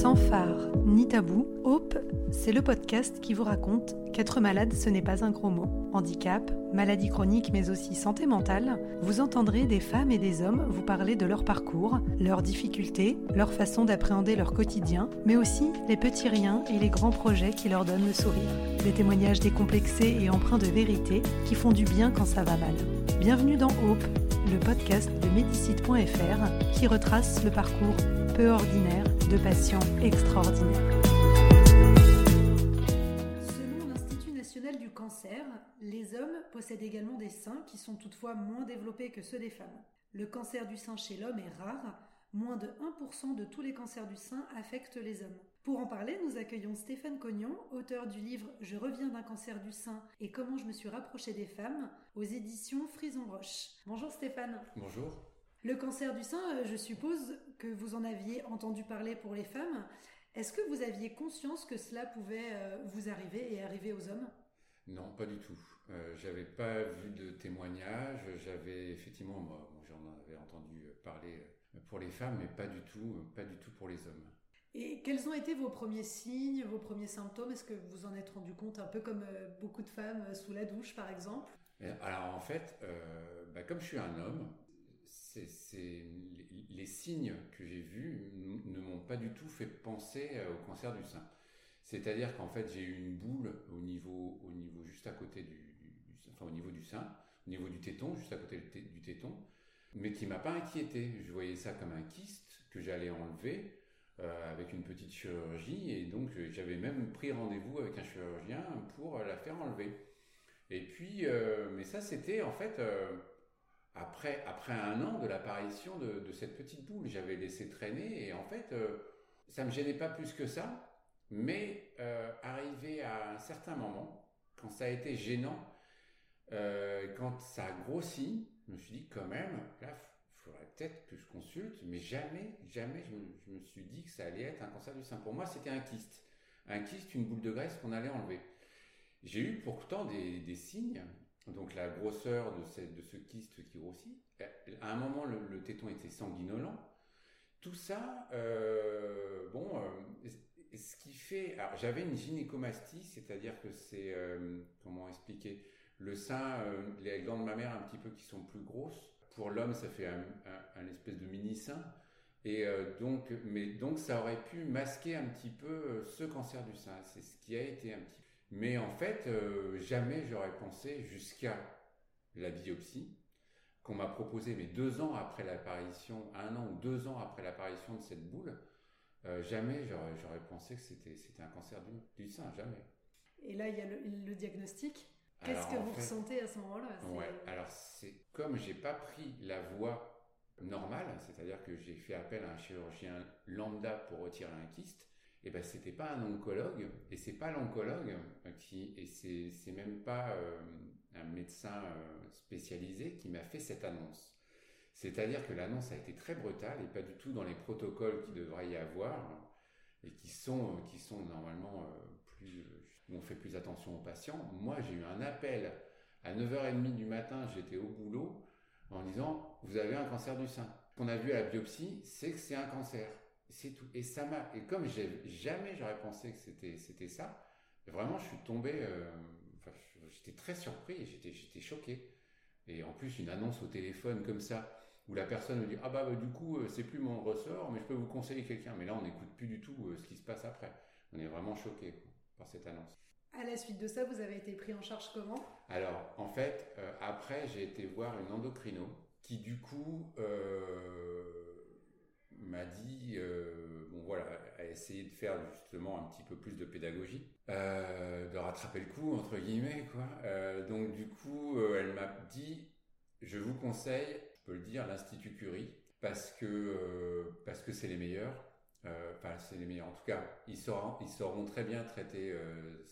Sans phare ni tabou, Hope, c'est le podcast qui vous raconte qu'être malade, ce n'est pas un gros mot. Handicap, maladie chronique, mais aussi santé mentale, vous entendrez des femmes et des hommes vous parler de leur parcours, leurs difficultés, leur façon d'appréhender leur quotidien, mais aussi les petits riens et les grands projets qui leur donnent le sourire. Des témoignages décomplexés et empreints de vérité qui font du bien quand ça va mal. Bienvenue dans Hope, le podcast de Medicite.fr qui retrace le parcours peu ordinaire de patients extraordinaires. Selon l'Institut national du cancer, les hommes possèdent également des seins qui sont toutefois moins développés que ceux des femmes. Le cancer du sein chez l'homme est rare, moins de 1% de tous les cancers du sein affectent les hommes. Pour en parler, nous accueillons Stéphane Cognon, auteur du livre Je reviens d'un cancer du sein et comment je me suis rapproché des femmes aux éditions Frison Roche. Bonjour Stéphane. Bonjour. Le cancer du sein, euh, je suppose que vous en aviez entendu parler pour les femmes. Est-ce que vous aviez conscience que cela pouvait euh, vous arriver et arriver aux hommes? Non, pas du tout. Euh, j'avais pas vu de témoignages. J'avais effectivement, moi, j'en avais entendu parler pour les femmes, mais pas du tout, pas du tout pour les hommes. Et quels ont été vos premiers signes, vos premiers symptômes? Est-ce que vous en êtes rendu compte un peu comme euh, beaucoup de femmes euh, sous la douche, par exemple? Alors en fait, euh, bah, comme je suis un homme, les, signes que j'ai vus ne m'ont pas du tout fait penser au cancer du sein. C'est-à-dire qu'en fait, j'ai eu une boule au niveau, au niveau juste à côté du, enfin au niveau du sein, au niveau du téton, juste à côté du téton, mais qui m'a pas inquiété. Je voyais ça comme un kyste que j'allais enlever euh, avec une petite chirurgie et donc j'avais même pris rendez-vous avec un chirurgien pour la faire enlever. Et puis, euh, mais ça c'était en fait euh, après, après un an de l'apparition de, cette petite boule. J'avais laissé traîner et en fait ça me gênait pas plus que ça, mais arrivé à un certain moment, quand ça a été gênant, quand ça a grossi, je me suis dit quand même, là faudrait peut-être que je consulte, mais jamais, jamais je me, suis dit que ça allait être un cancer du sein. Pour moi, c'était un kyste. Un kyste, une boule de graisse qu'on allait enlever. J'ai eu pourtant des, signes, donc la grosseur de, ce kyste qui grossit. À un moment, le, téton était sanguinolent. Tout ça, euh, bon, euh, ce qui fait. Alors, j'avais une gynécomastie, c'est-à-dire que c'est. Euh, comment expliquer Le sein, les glandes mammaires un petit peu qui sont plus grosses pour l'homme, ça fait un, espèce de mini sein. Et euh, donc, mais donc ça aurait pu masquer un petit peu euh, ce cancer du sein. C'est ce qui a été un petit. Mais en fait, euh, jamais j'aurais pensé jusqu'à la biopsie qu'on m'a proposé, mais deux ans après l'apparition, un an ou deux ans après l'apparition de cette boule, jamais j'aurais pensé que c'était un cancer du, sein, jamais. Et là, il y a le diagnostic. Qu'est-ce que vous ressentez à ce moment-là? Ouais, alors c'est comme j'ai pas pris la voie normale, c'est-à-dire que j'ai fait appel à un chirurgien lambda pour retirer un kyste, et eh ben c'était pas un oncologue et c'est pas l'oncologue qui et c'est c'est même pas euh, un médecin euh, spécialisé qui m'a fait cette annonce. C'est-à-dire que l'annonce a été très brutale et pas du tout dans les protocoles qui devrait y avoir et qui sont qui sont normalement euh, plus on fait plus attention aux patients. Moi, j'ai eu un appel à 9h30 du matin, j'étais au boulot, en disant, vous avez un cancer du sein. Ce qu'on a vu à la biopsie, c'est que c'est un cancer. C'est tout. Et ça m'a, et comme jamais j'aurais pensé que c'était, c'était ça, vraiment, je suis tombé, euh, j'étais très surpris, j'étais, j'étais choqué. Et en plus, une annonce au téléphone comme ça, où la personne me dit, ah bah, bah du coup, euh, c'est plus mon ressort, mais je peux vous conseiller quelqu'un. Mais là, on n'écoute plus du tout euh, ce qui se passe après. On est vraiment choqué par cette annonce. À la suite de ça, vous avez été pris en charge comment? Alors, en fait, euh, après, j'ai été voir une endocrino qui, du coup, euh, m'a dit, euh, bon voilà, a essayé de faire justement un petit peu plus de pédagogie, de rattraper le coup, entre guillemets, quoi. donc, du coup, elle m'a dit, je vous conseille, je peux le dire, l'Institut Curie, parce que parce que c'est les meilleurs euh, enfin, c'est les meilleurs. En tout cas, ils sauront, ils très bien traiter euh,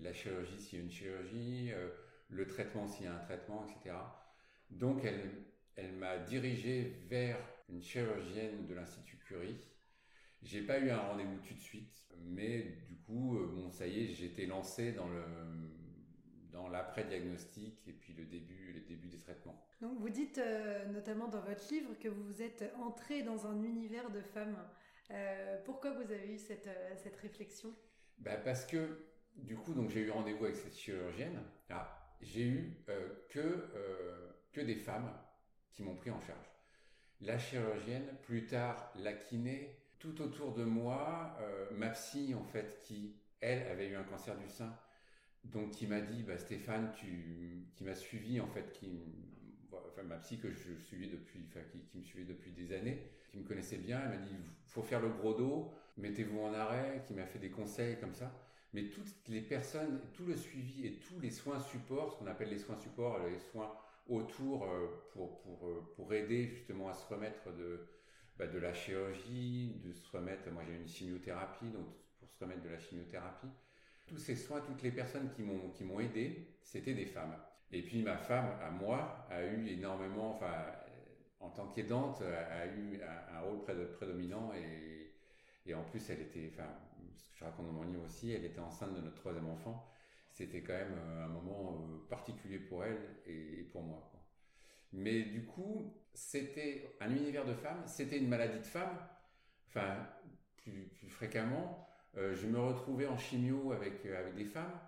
la chirurgie s'il y a une chirurgie, euh, le traitement s'il y a un traitement, etc. Donc, elle, elle m'a dirigé vers une chirurgienne de l'Institut Curie. J'ai pas eu un rendez-vous tout de suite, mais du coup, bon, ça y est, j'étais lancé dans le dans l'après-diagnostic et puis le début, le début des traitements. Donc, vous dites notamment dans votre livre que vous êtes entré dans un univers de femmes pourquoi vous avez eu cette, cette réflexion? Bah Parce que, du coup, donc j'ai eu rendez-vous avec cette chirurgienne. Ah, j'ai eu que, que des femmes qui m'ont pris en charge. La chirurgienne, plus tard la kiné, tout autour de moi, ma psy en fait, qui elle avait eu un cancer du sein, donc qui m'a dit, bah, Stéphane, tu, qui m'a suivi en fait, qui, enfin ma psy que je suivais depuis, qui, me suivait depuis des années, qui me connaissait bien, elle m'a dit, faut faire le gros dos, mettez-vous en arrêt, qui m'a fait des conseils comme ça. Mais toutes les personnes, tout le suivi et tous les soins supports, ce qu'on appelle les soins supports, les soins autour euh, pour, pour, euh, pour aider justement à se remettre de, bah, de la chirurgie, de se remettre, moi j'ai une chimiothérapie, donc pour se remettre de la chimiothérapie. Tous ces soins, toutes les personnes qui m'ont qui m'ont aidé, c'était des femmes. Et puis ma femme, à moi, a eu énormément, enfin, en tant qu'aidante, a, eu un, rôle prédominant et, et en plus elle était, enfin, ce que je raconte dans mon livre aussi, elle était enceinte de notre troisième enfant. C'était quand même euh, un moment euh, particulier pour elle et, pour moi. Mais du coup, c'était un univers de femmes, c'était une maladie de femmes, enfin, plus, plus fréquemment. Euh, je me retrouvais en chimio avec, avec des femmes.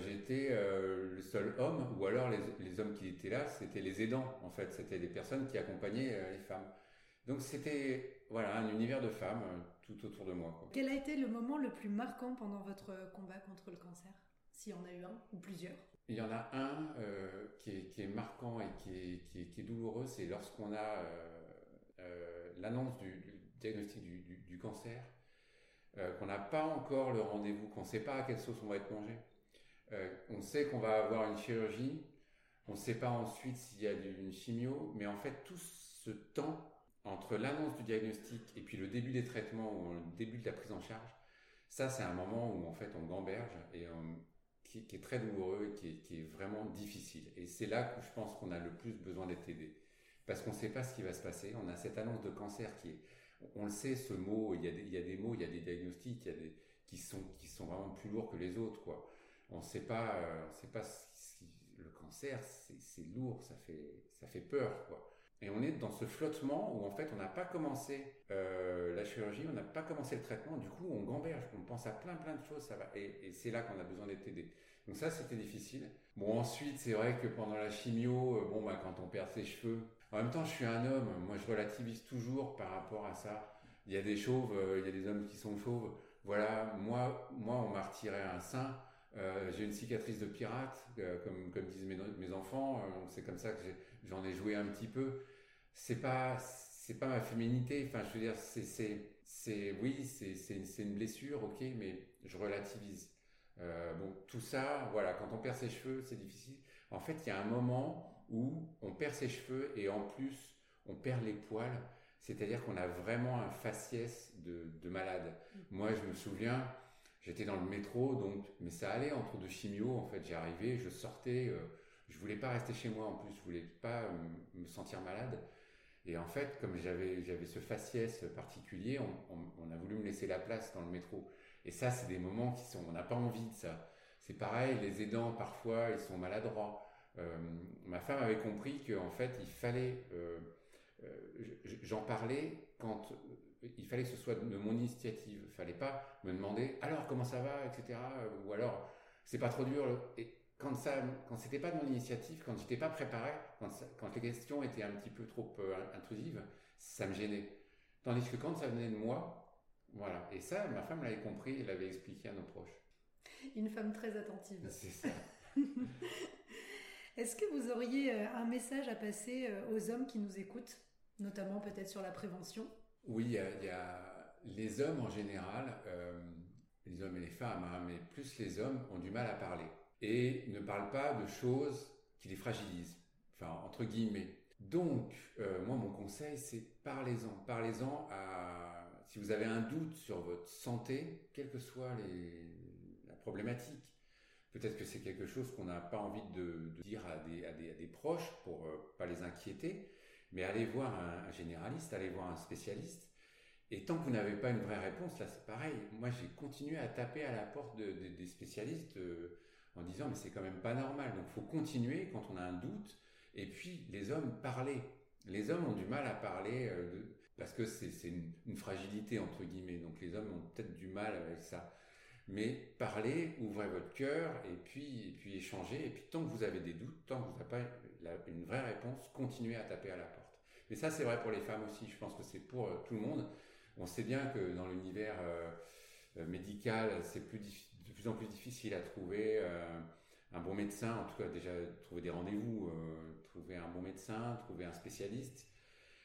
J'étais le seul homme, ou alors les, les, hommes qui étaient là, c'était les aidants, en fait. C'était des personnes qui accompagnaient les femmes. Donc c'était voilà un univers de femmes tout autour de moi. Quoi. Quel a été le moment le plus marquant pendant votre combat contre le cancer? S'il y en a eu un ou plusieurs Il y en a un qui, est, qui, est, marquant et qui est, qui est, douloureux, c'est lorsqu'on a l'annonce du, diagnostic du, du, cancer euh, qu'on n'a pas encore le rendez-vous, qu'on ne sait pas à quelle sauce on va être mangé. Euh, on sait qu'on va avoir une chirurgie, on ne sait pas ensuite s'il y a une chimio, mais en fait tout ce temps entre l'annonce du diagnostic et puis le début des traitements ou le début de la prise en charge, ça c'est un moment où en fait on gamberge et qui, est très douloureux et qui est, vraiment difficile. Et c'est là que je pense qu'on a le plus besoin d'être aidé. Parce qu'on ne sait pas ce qui va se passer. On a cette annonce de cancer qui est on le sait, ce mot, il y, a des, il y a des mots, il y a des diagnostics, qui, sont, qui sont vraiment plus lourds que les autres. Quoi. On ne sait pas, euh, on sait le cancer, c'est lourd, ça fait, ça fait peur. Quoi. Et on est dans ce flottement où en fait on n'a pas commencé euh, la chirurgie, on n'a pas commencé le traitement, du coup on gamberge, on pense à plein plein de choses, ça va, et, c'est là qu'on a besoin d'être aidé. Donc ça c'était difficile. Bon ensuite c'est vrai que pendant la chimio, euh, bon bah quand on perd ses cheveux, en même temps, je suis un homme. Moi, je relativise toujours par rapport à ça. Il y a des chauves, euh, il y a des hommes qui sont chauves. Voilà, moi, moi, on m'a retiré un sein. Euh, j'ai une cicatrice de pirate, euh, comme, disent mes, mes enfants. c'est comme ça que j'en ai, joué un petit peu. C'est pas, c'est pas ma féminité. Enfin, je veux dire, c'est, c'est, c'est, oui, c'est, c'est, c'est une blessure, ok, mais je relativise. bon, tout ça, voilà, quand on perd ses cheveux, c'est difficile. En fait, il y a un moment où on perd ses cheveux et en plus on perd les poils. C'est-à-dire qu'on a vraiment un faciès de, malade. Mm. Moi, je me souviens, j'étais dans le métro, donc, mais ça allait entre deux chimios. En fait, j'arrivais, je sortais, euh, je voulais pas rester chez moi en plus, je voulais pas me sentir malade. Et en fait, comme j'avais j'avais ce faciès particulier, on, a voulu me laisser la place dans le métro. Et ça, c'est des moments qui sont, on n'a pas envie de ça. C'est pareil, les aidants parfois, ils sont maladroits. Euh, ma femme avait compris qu'en fait, il fallait, euh, euh, j'en parlais quand il fallait que ce soit de mon initiative. Il fallait pas me demander alors comment ça va, etc. Ou alors c'est pas trop dur. Quand ça, quand c'était pas de mon initiative, quand j'étais pas préparé, quand, quand, les questions étaient un petit peu trop intrusives, ça me gênait. Tandis que quand ça venait de moi, voilà. Et ça, ma femme l'avait compris et l'avait expliqué à nos proches. Une femme très attentive. C'est ça. Est-ce que vous auriez euh, un message à passer euh, aux hommes qui nous écoutent, notamment peut-être sur la prévention? Oui, il y, a, les hommes en général, euh, les hommes et les femmes, hein, mais plus les hommes ont du mal à parler et ne parlent pas de choses qui les fragilisent, enfin entre guillemets. Donc, moi, mon conseil, c'est parlez-en. Parlez-en à... Si vous avez un doute sur votre santé, quelle que soit la problématique, Peut-être que c'est quelque chose qu'on n'a pas envie de, dire à des, à, des, proches pour euh, pas les inquiéter, mais allez voir un, généraliste, allez voir un spécialiste. Et tant que vous n'avez pas une vraie réponse, là c'est pareil. Moi j'ai continué à taper à la porte des spécialistes euh, en disant mais c'est quand même pas normal. Donc faut continuer quand on a un doute. Et puis les hommes parler. Les hommes ont du mal à parler euh, parce que c'est une, fragilité, entre guillemets. Donc les hommes ont peut-être du mal avec ça. Mais parlez, ouvrez votre cœur et puis, et puis échangez. Et puis tant que vous avez des doutes, tant que vous n'avez pas une vraie réponse, continuez à taper à la porte. Mais ça, c'est vrai pour les femmes aussi. Je pense que c'est pour euh, tout le monde. On sait bien que dans l'univers euh, médical, c'est plus de plus en plus difficile à trouver un bon médecin. En tout cas, déjà trouver des rendez-vous, trouver un bon médecin, trouver un spécialiste.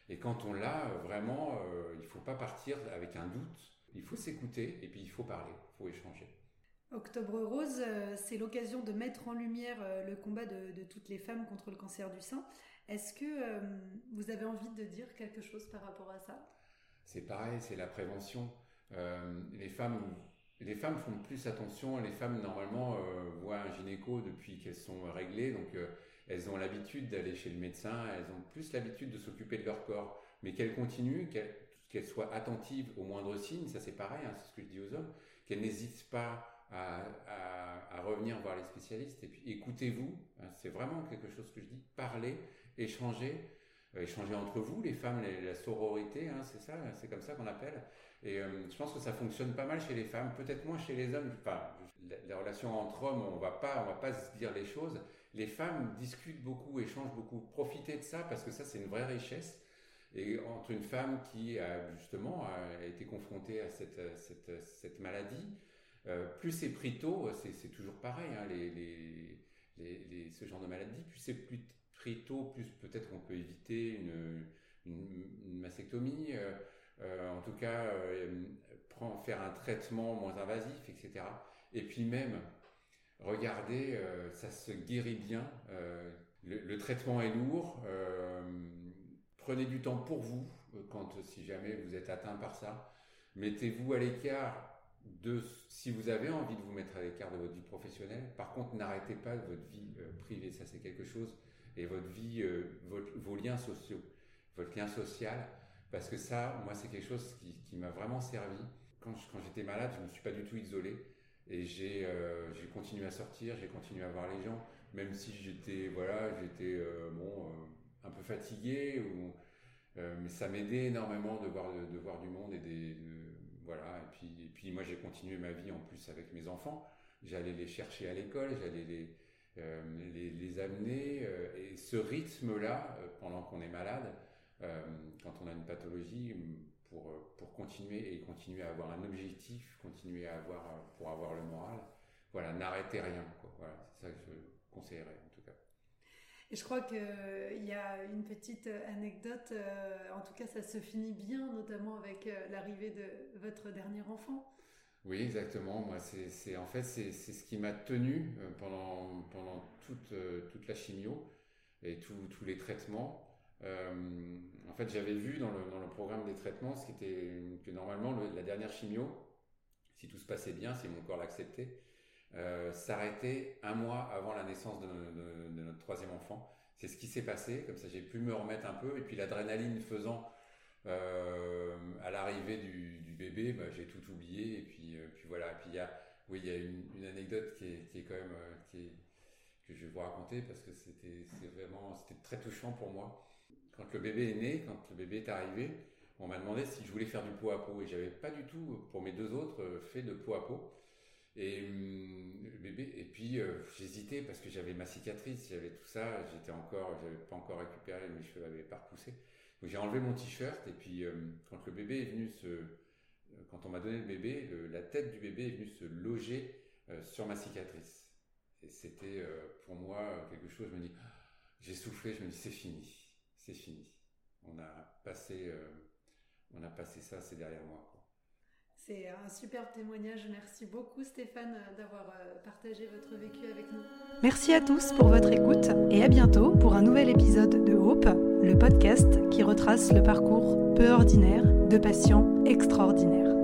Et quand on l'a, vraiment, il ne faut pas partir avec un doute. Il faut s'écouter et puis il faut parler, il faut échanger. Octobre Rose, c'est l'occasion de mettre en lumière le combat de, toutes les femmes contre le cancer du sein. Est-ce que euh, vous avez envie de dire quelque chose par rapport à ça? C'est pareil, c'est la prévention. Euh, les femmes les femmes font plus attention. Les femmes, normalement, euh, voient un gynéco depuis qu'elles sont réglées. Donc, elles ont l'habitude d'aller chez le médecin. Elles ont plus l'habitude de s'occuper de leur corps. Mais qu'elles continuent, qu'elles soient attentives aux moindres signes. Ça, c'est pareil, hein, c'est ce que je dis aux hommes. Qu'elles n'hésitent pas à, revenir voir les spécialistes. Et puis, écoutez-vous. Hein, c'est vraiment quelque chose que je dis. Parlez échanger, euh, échanger entre vous, les femmes, la sororité, hein, c'est ça, c'est comme ça qu'on appelle. Et euh, je pense que ça fonctionne pas mal chez les femmes, peut-être moins chez les hommes. Enfin, les relations entre hommes, on va pas, on va pas se dire les choses. Les femmes discutent beaucoup, échangent beaucoup. Profitez de ça parce que ça, c'est une vraie richesse. Et entre une femme qui a justement a été confrontée à cette, maladie, euh, plus c'est pris tôt, c'est toujours pareil, hein, ce genre de maladie, plus c'est pris tôt, plus peut-être qu'on peut éviter une, une, mastectomie. Euh, en tout cas, euh, faire un traitement moins invasif, etc. Et puis même, regardez, ça se guérit bien. Le, traitement est lourd. prenez du temps pour vous, quand si jamais vous êtes atteint par ça. Mettez-vous à l'écart de si vous avez envie de vous mettre à l'écart de votre vie professionnelle. Par contre, n'arrêtez pas votre vie privée. Ça, c'est quelque chose et votre vie, euh, vos liens sociaux, votre lien social, parce que ça, moi, c'est quelque chose qui, m'a vraiment servi. Quand, j'étais malade, je ne me suis pas du tout isolé et j'ai euh, continué à sortir, j'ai continué à voir les gens, même si j'étais voilà, j'étais euh, bon un peu fatigué mais ça m'aidait énormément de voir du monde et des voilà et puis moi j'ai continué ma vie en plus avec mes enfants. J'allais les chercher à l'école, j'allais les euh, les, amener. Euh, et ce rythme-là, euh, pendant qu'on est malade, quand on a une pathologie, pour, pour continuer et continuer à avoir un objectif, continuer à avoir, pour avoir le moral, voilà, n'arrêtez rien. Voilà, c'est ça que je conseillerais en tout cas. Et je crois qu'il y a une petite anecdote, en tout cas ça se finit bien, notamment avec l'arrivée de votre dernier enfant. Oui, exactement. Moi, c'est en fait c'est ce qui m'a tenu euh, pendant pendant toute euh, toute la chimio et tous les traitements. Euh, en fait, j'avais vu dans le, dans le programme des traitements ce qui était que normalement la dernière chimio, si tout se passait bien, si mon corps l'acceptait, s'arrêtait un mois avant la naissance de, notre troisième enfant. C'est ce qui s'est passé. Comme ça, j'ai pu me remettre un peu. Et puis l'adrénaline faisant euh, à l'arrivée du, bébé, bah, j'ai tout oublié et puis, euh, puis voilà. Et puis il y a, oui, il y a une, anecdote qui est, qui est, quand même euh, qui que je vais vous raconter parce que c'était vraiment c'était très touchant pour moi. Quand le bébé est né, quand le bébé est arrivé, on m'a demandé si je voulais faire du pot à pot et j'avais pas du tout pour mes deux autres fait de pot à pot. Et hum, bébé et puis j'hésitais parce que j'avais ma cicatrice, j'avais tout ça, j'étais encore j'avais pas encore récupéré, mes cheveux avaient pas repoussé j'ai enlevé mon t-shirt et puis euh, quand le bébé est venu se, euh, quand on m'a donné le bébé, la tête du bébé est venue se loger euh, sur ma cicatrice. Et c'était pour moi quelque chose. Je me dis, j'ai soufflé, je me dis c'est fini, c'est fini. On a passé, on a passé ça, c'est derrière moi. C'est un super témoignage. Merci beaucoup Stéphane d'avoir partagé votre vécu avec nous. Merci à tous pour votre écoute et à bientôt pour un nouvel épisode de Hope le podcast qui retrace le parcours peu ordinaire de patients extraordinaires.